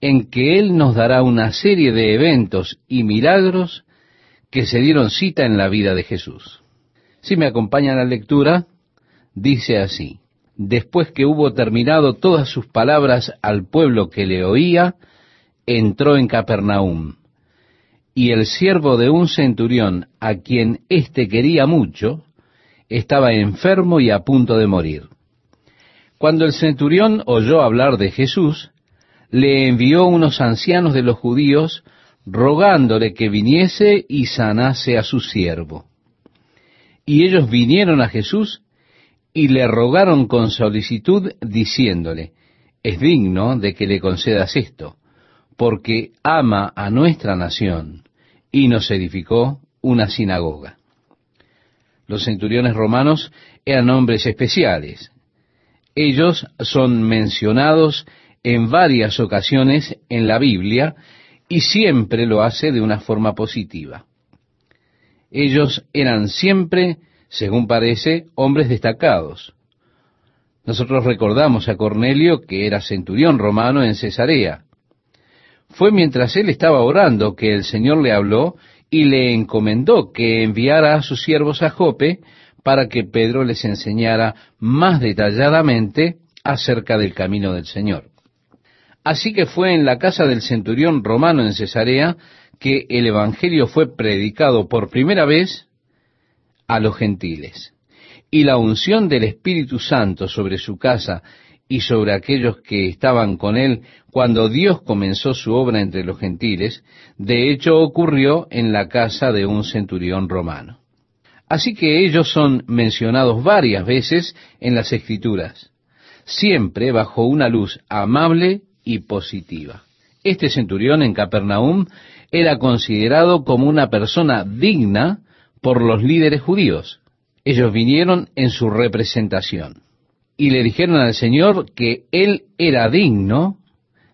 en que Él nos dará una serie de eventos y milagros que se dieron cita en la vida de Jesús. Si me acompañan a la lectura, dice así, después que hubo terminado todas sus palabras al pueblo que le oía, entró en Capernaum. Y el siervo de un centurión, a quien éste quería mucho, estaba enfermo y a punto de morir. Cuando el centurión oyó hablar de Jesús, le envió unos ancianos de los judíos rogándole que viniese y sanase a su siervo. Y ellos vinieron a Jesús y le rogaron con solicitud, diciéndole, es digno de que le concedas esto, porque ama a nuestra nación y nos edificó una sinagoga. Los centuriones romanos eran hombres especiales. Ellos son mencionados en varias ocasiones en la Biblia y siempre lo hace de una forma positiva. Ellos eran siempre, según parece, hombres destacados. Nosotros recordamos a Cornelio que era centurión romano en Cesarea. Fue mientras él estaba orando que el Señor le habló y le encomendó que enviara a sus siervos a Jope para que Pedro les enseñara más detalladamente acerca del camino del Señor. Así que fue en la casa del centurión romano en Cesarea que el Evangelio fue predicado por primera vez a los gentiles. Y la unción del Espíritu Santo sobre su casa y sobre aquellos que estaban con él cuando Dios comenzó su obra entre los gentiles, de hecho ocurrió en la casa de un centurión romano. Así que ellos son mencionados varias veces en las Escrituras, siempre bajo una luz amable y positiva. Este centurión en Capernaum era considerado como una persona digna por los líderes judíos. Ellos vinieron en su representación y le dijeron al Señor que él era digno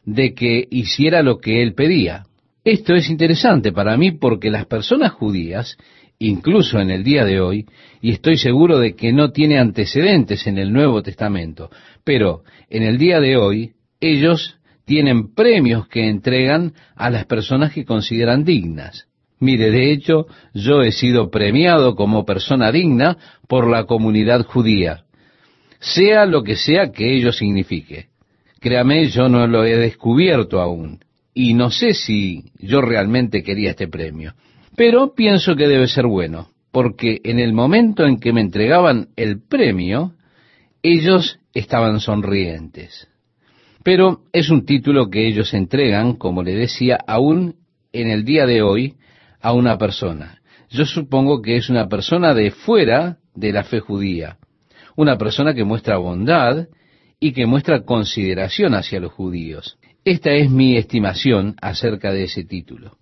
de que hiciera lo que él pedía. Esto es interesante para mí porque las personas judías, incluso en el día de hoy, y estoy seguro de que no tiene antecedentes en el Nuevo Testamento, pero en el día de hoy ellos tienen premios que entregan a las personas que consideran dignas. Mire, de hecho, yo he sido premiado como persona digna por la comunidad judía. sea lo que sea que ello signifique. Créame, yo no lo he descubierto aún, y no sé si yo realmente quería este premio, pero pienso que debe ser bueno, porque en el momento en que me entregaban el premio, ellos estaban sonrientes. Pero es un título que ellos entregan, como le decía, aún en el día de hoy a una persona. Yo supongo que es una persona de fuera de la fe judía, una persona que muestra bondad y que muestra consideración hacia los judíos. Esta es mi estimación acerca de ese título.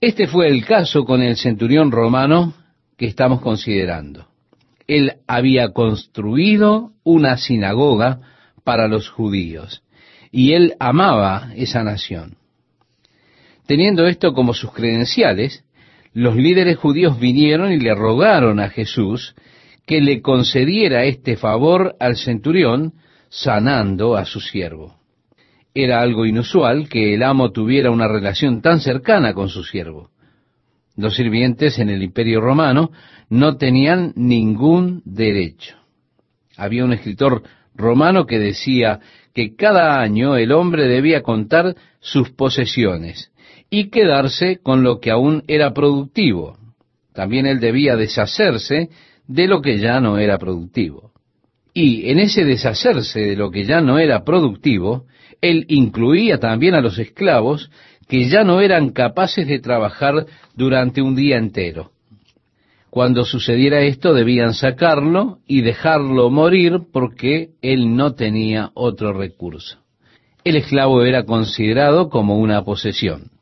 Este fue el caso con el centurión romano que estamos considerando. Él había construido una sinagoga para los judíos y él amaba esa nación. Teniendo esto como sus credenciales, los líderes judíos vinieron y le rogaron a Jesús que le concediera este favor al centurión, sanando a su siervo. Era algo inusual que el amo tuviera una relación tan cercana con su siervo. Los sirvientes en el imperio romano no tenían ningún derecho. Había un escritor romano que decía que cada año el hombre debía contar sus posesiones y quedarse con lo que aún era productivo. También él debía deshacerse de lo que ya no era productivo. Y en ese deshacerse de lo que ya no era productivo, él incluía también a los esclavos que ya no eran capaces de trabajar durante un día entero. Cuando sucediera esto debían sacarlo y dejarlo morir porque él no tenía otro recurso. El esclavo era considerado como una posesión.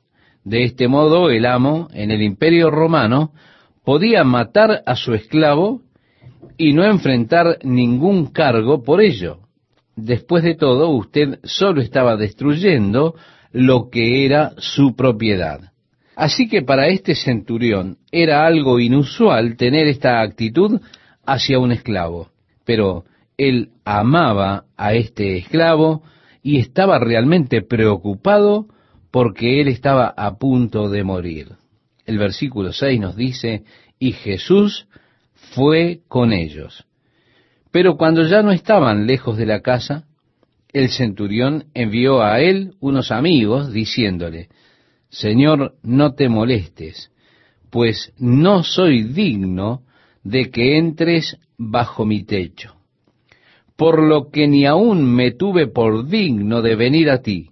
De este modo el amo en el imperio romano podía matar a su esclavo y no enfrentar ningún cargo por ello. Después de todo, usted solo estaba destruyendo lo que era su propiedad. Así que para este centurión era algo inusual tener esta actitud hacia un esclavo, pero él amaba a este esclavo y estaba realmente preocupado porque él estaba a punto de morir. El versículo 6 nos dice, y Jesús fue con ellos. Pero cuando ya no estaban lejos de la casa, el centurión envió a él unos amigos diciéndole, Señor, no te molestes, pues no soy digno de que entres bajo mi techo, por lo que ni aún me tuve por digno de venir a ti,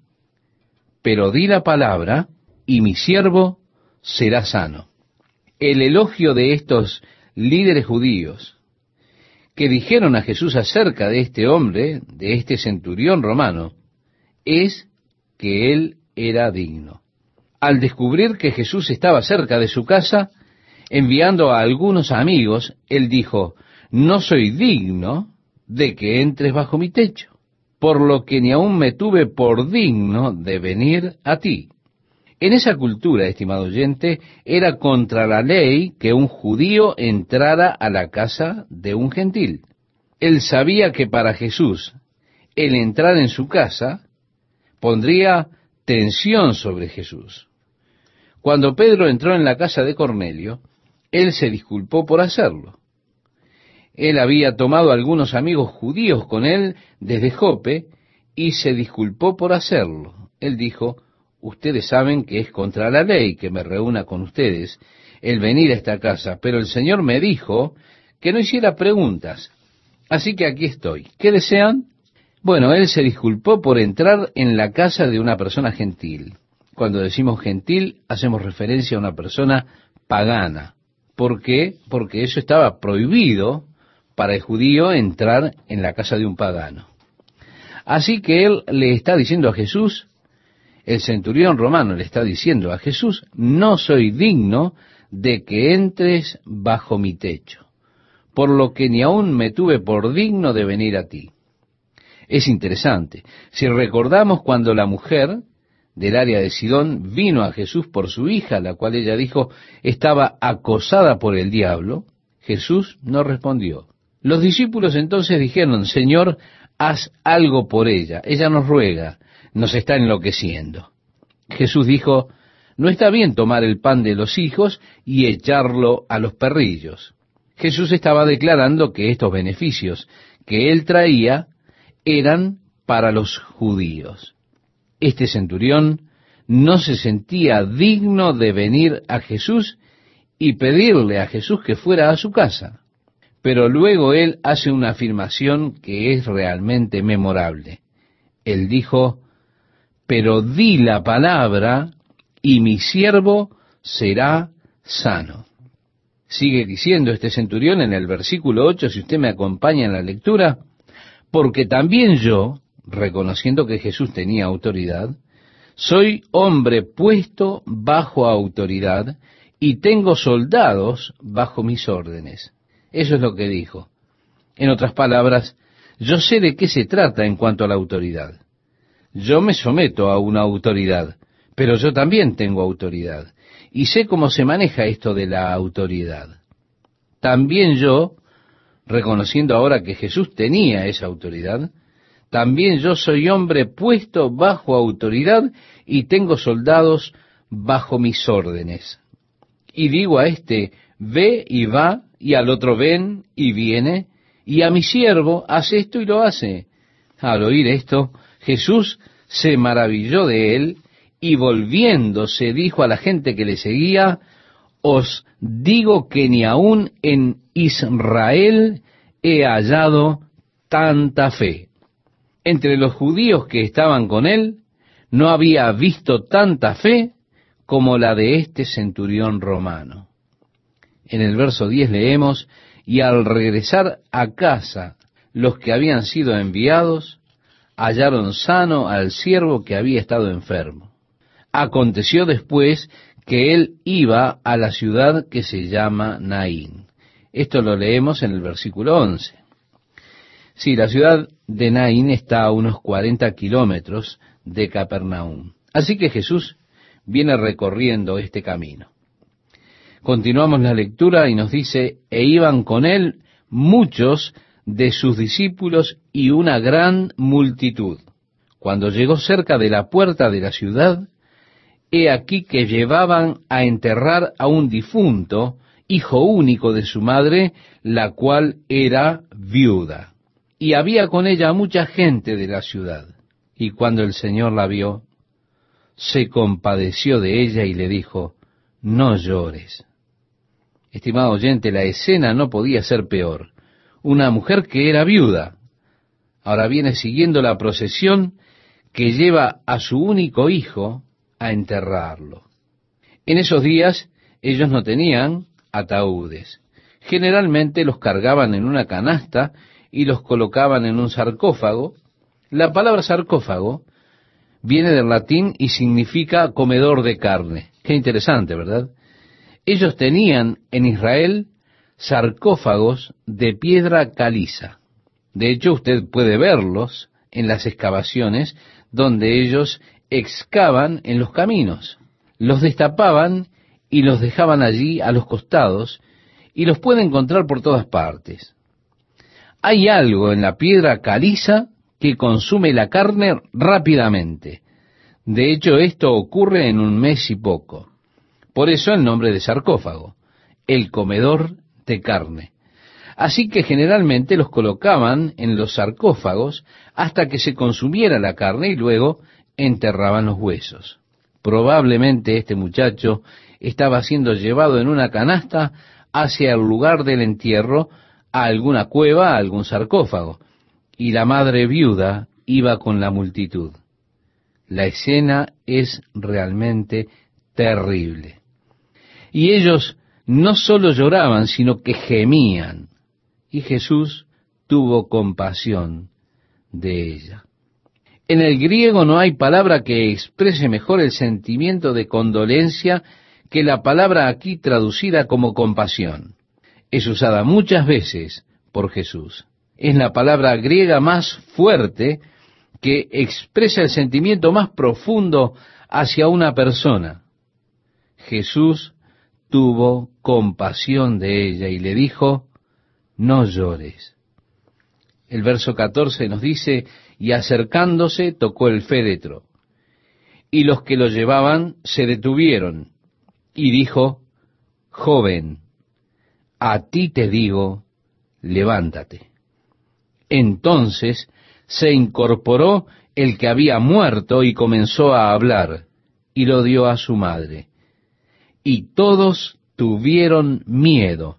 pero di la palabra y mi siervo será sano. El elogio de estos líderes judíos que dijeron a Jesús acerca de este hombre, de este centurión romano, es que él era digno. Al descubrir que Jesús estaba cerca de su casa, enviando a algunos amigos, él dijo, no soy digno de que entres bajo mi techo, por lo que ni aun me tuve por digno de venir a ti. En esa cultura, estimado oyente, era contra la ley que un judío entrara a la casa de un gentil. Él sabía que para Jesús el entrar en su casa pondría tensión sobre Jesús. Cuando Pedro entró en la casa de Cornelio, él se disculpó por hacerlo. Él había tomado algunos amigos judíos con él desde Jope y se disculpó por hacerlo. Él dijo, ustedes saben que es contra la ley que me reúna con ustedes el venir a esta casa, pero el Señor me dijo que no hiciera preguntas. Así que aquí estoy. ¿Qué desean? Bueno, él se disculpó por entrar en la casa de una persona gentil. Cuando decimos gentil, hacemos referencia a una persona pagana. ¿Por qué? Porque eso estaba prohibido para el judío entrar en la casa de un pagano. Así que él le está diciendo a Jesús, el centurión romano le está diciendo a Jesús, no soy digno de que entres bajo mi techo, por lo que ni aún me tuve por digno de venir a ti. Es interesante. Si recordamos cuando la mujer del área de Sidón vino a Jesús por su hija, la cual ella dijo estaba acosada por el diablo, Jesús no respondió. Los discípulos entonces dijeron, Señor, haz algo por ella, ella nos ruega, nos está enloqueciendo. Jesús dijo, no está bien tomar el pan de los hijos y echarlo a los perrillos. Jesús estaba declarando que estos beneficios que él traía eran para los judíos. Este centurión no se sentía digno de venir a Jesús y pedirle a Jesús que fuera a su casa. Pero luego él hace una afirmación que es realmente memorable. Él dijo, pero di la palabra y mi siervo será sano. Sigue diciendo este centurión en el versículo 8, si usted me acompaña en la lectura, porque también yo, reconociendo que Jesús tenía autoridad, soy hombre puesto bajo autoridad y tengo soldados bajo mis órdenes. Eso es lo que dijo. En otras palabras, yo sé de qué se trata en cuanto a la autoridad. Yo me someto a una autoridad, pero yo también tengo autoridad. Y sé cómo se maneja esto de la autoridad. También yo, reconociendo ahora que Jesús tenía esa autoridad, también yo soy hombre puesto bajo autoridad y tengo soldados bajo mis órdenes. Y digo a este, ve y va, y al otro ven y viene, y a mi siervo, haz esto y lo hace. Al oír esto, Jesús se maravilló de él y volviéndose dijo a la gente que le seguía, os digo que ni aún en Israel he hallado tanta fe. Entre los judíos que estaban con él, no había visto tanta fe como la de este centurión romano. En el verso 10 leemos, y al regresar a casa los que habían sido enviados, hallaron sano al siervo que había estado enfermo. Aconteció después que él iba a la ciudad que se llama Naín. Esto lo leemos en el versículo 11. Sí, la ciudad de Naín está a unos 40 kilómetros de Capernaum. Así que Jesús viene recorriendo este camino. Continuamos la lectura y nos dice, e iban con él muchos de sus discípulos y una gran multitud. Cuando llegó cerca de la puerta de la ciudad, he aquí que llevaban a enterrar a un difunto, hijo único de su madre, la cual era viuda. Y había con ella mucha gente de la ciudad. Y cuando el Señor la vio, se compadeció de ella y le dijo, no llores. Estimado oyente, la escena no podía ser peor una mujer que era viuda. Ahora viene siguiendo la procesión que lleva a su único hijo a enterrarlo. En esos días ellos no tenían ataúdes. Generalmente los cargaban en una canasta y los colocaban en un sarcófago. La palabra sarcófago viene del latín y significa comedor de carne. Qué interesante, ¿verdad? Ellos tenían en Israel sarcófagos de piedra caliza. De hecho, usted puede verlos en las excavaciones donde ellos excavan en los caminos. Los destapaban y los dejaban allí a los costados y los puede encontrar por todas partes. Hay algo en la piedra caliza que consume la carne rápidamente. De hecho, esto ocurre en un mes y poco. Por eso el nombre de sarcófago, el comedor de carne. Así que generalmente los colocaban en los sarcófagos hasta que se consumiera la carne y luego enterraban los huesos. Probablemente este muchacho estaba siendo llevado en una canasta hacia el lugar del entierro, a alguna cueva, a algún sarcófago, y la madre viuda iba con la multitud. La escena es realmente terrible. Y ellos no solo lloraban, sino que gemían. Y Jesús tuvo compasión de ella. En el griego no hay palabra que exprese mejor el sentimiento de condolencia que la palabra aquí traducida como compasión. Es usada muchas veces por Jesús. Es la palabra griega más fuerte que expresa el sentimiento más profundo hacia una persona. Jesús tuvo compasión de ella y le dijo, no llores. El verso 14 nos dice, y acercándose tocó el féretro, y los que lo llevaban se detuvieron, y dijo, joven, a ti te digo, levántate. Entonces se incorporó el que había muerto y comenzó a hablar, y lo dio a su madre. Y todos tuvieron miedo,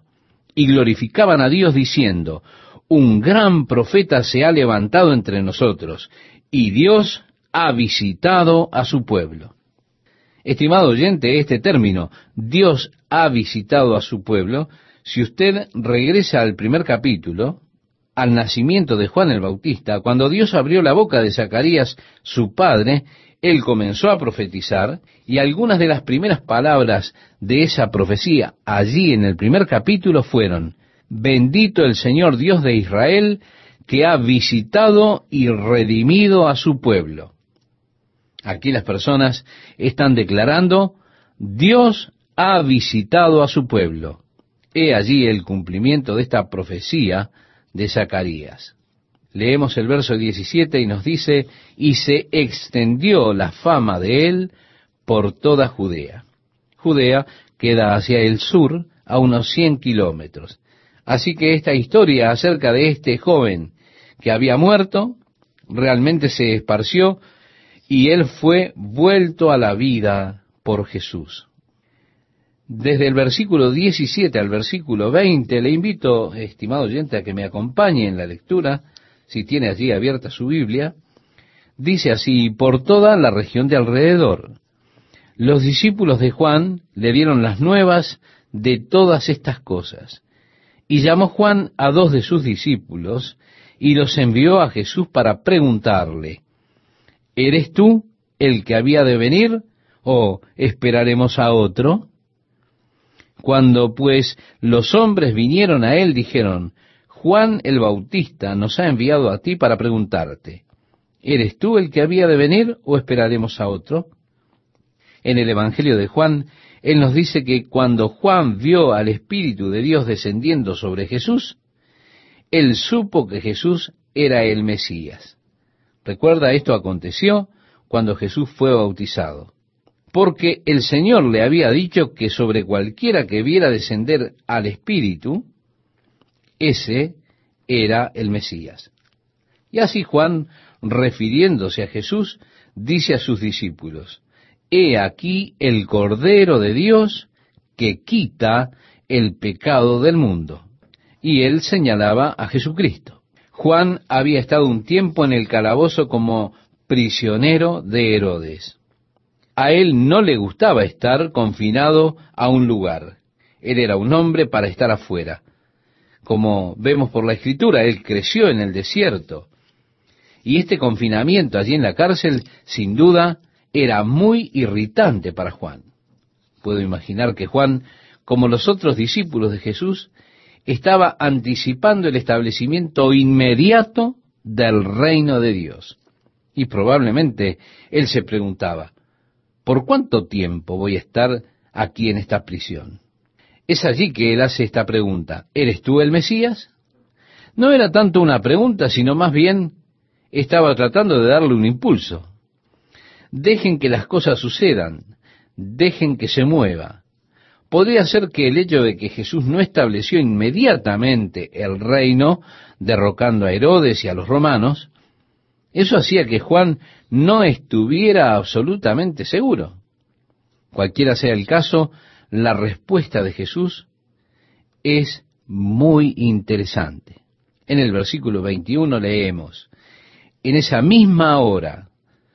y glorificaban a Dios diciendo, un gran profeta se ha levantado entre nosotros, y Dios ha visitado a su pueblo. Estimado oyente, este término, Dios ha visitado a su pueblo, si usted regresa al primer capítulo, al nacimiento de Juan el Bautista, cuando Dios abrió la boca de Zacarías, su padre, él comenzó a profetizar y algunas de las primeras palabras de esa profecía allí en el primer capítulo fueron, bendito el Señor Dios de Israel que ha visitado y redimido a su pueblo. Aquí las personas están declarando, Dios ha visitado a su pueblo. He allí el cumplimiento de esta profecía de Zacarías. Leemos el verso 17 y nos dice, y se extendió la fama de él por toda Judea. Judea queda hacia el sur a unos 100 kilómetros. Así que esta historia acerca de este joven que había muerto realmente se esparció y él fue vuelto a la vida por Jesús. Desde el versículo 17 al versículo 20, le invito, estimado oyente, a que me acompañe en la lectura, si tiene allí abierta su Biblia. Dice así, por toda la región de alrededor. Los discípulos de Juan le dieron las nuevas de todas estas cosas. Y llamó Juan a dos de sus discípulos y los envió a Jesús para preguntarle, ¿eres tú el que había de venir o esperaremos a otro? Cuando pues los hombres vinieron a él, dijeron, Juan el Bautista nos ha enviado a ti para preguntarte, ¿eres tú el que había de venir o esperaremos a otro? En el Evangelio de Juan, él nos dice que cuando Juan vio al Espíritu de Dios descendiendo sobre Jesús, él supo que Jesús era el Mesías. Recuerda, esto aconteció cuando Jesús fue bautizado porque el Señor le había dicho que sobre cualquiera que viera descender al Espíritu, ese era el Mesías. Y así Juan, refiriéndose a Jesús, dice a sus discípulos, He aquí el Cordero de Dios que quita el pecado del mundo. Y él señalaba a Jesucristo. Juan había estado un tiempo en el calabozo como prisionero de Herodes. A él no le gustaba estar confinado a un lugar. Él era un hombre para estar afuera. Como vemos por la escritura, él creció en el desierto. Y este confinamiento allí en la cárcel, sin duda, era muy irritante para Juan. Puedo imaginar que Juan, como los otros discípulos de Jesús, estaba anticipando el establecimiento inmediato del reino de Dios. Y probablemente él se preguntaba, ¿por cuánto tiempo voy a estar aquí en esta prisión? Es allí que él hace esta pregunta, ¿eres tú el Mesías? No era tanto una pregunta, sino más bien estaba tratando de darle un impulso. Dejen que las cosas sucedan, dejen que se mueva. Podría ser que el hecho de que Jesús no estableció inmediatamente el reino, derrocando a Herodes y a los romanos, eso hacía que Juan no estuviera absolutamente seguro. Cualquiera sea el caso, la respuesta de Jesús es muy interesante. En el versículo 21 leemos, en esa misma hora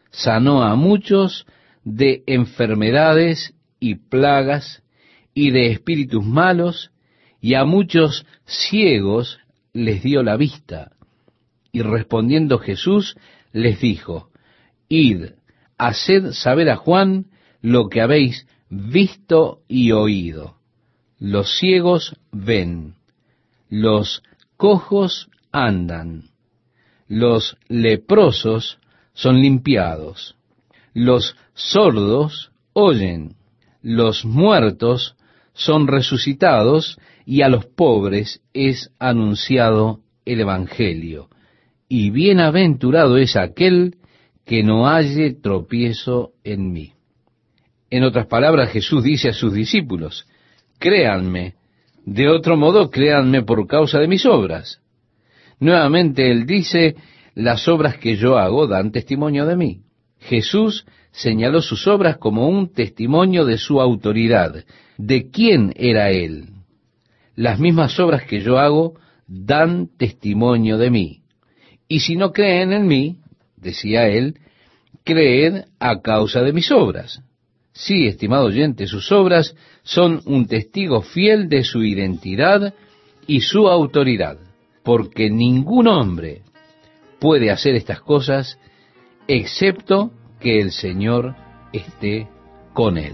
sanó a muchos de enfermedades y plagas y de espíritus malos, y a muchos ciegos les dio la vista. Y respondiendo Jesús les dijo, Id, haced saber a Juan lo que habéis visto y oído. Los ciegos ven, los cojos andan, los leprosos son limpiados, los sordos oyen, los muertos son resucitados y a los pobres es anunciado el Evangelio y bienaventurado es aquel que no halle tropiezo en mí. En otras palabras, Jesús dice a sus discípulos, créanme, De otro modo, créanme por causa de mis obras. Nuevamente él dice, las obras que yo hago dan testimonio de mí. Jesús señaló sus obras como un testimonio de su autoridad, de quién era él. Las mismas obras que yo hago dan testimonio de mí. Y si no creen en mí, decía él, creed a causa de mis obras. Sí, estimado oyente, sus obras son un testigo fiel de su identidad y su autoridad, porque ningún hombre puede hacer estas cosas excepto que el Señor esté con él.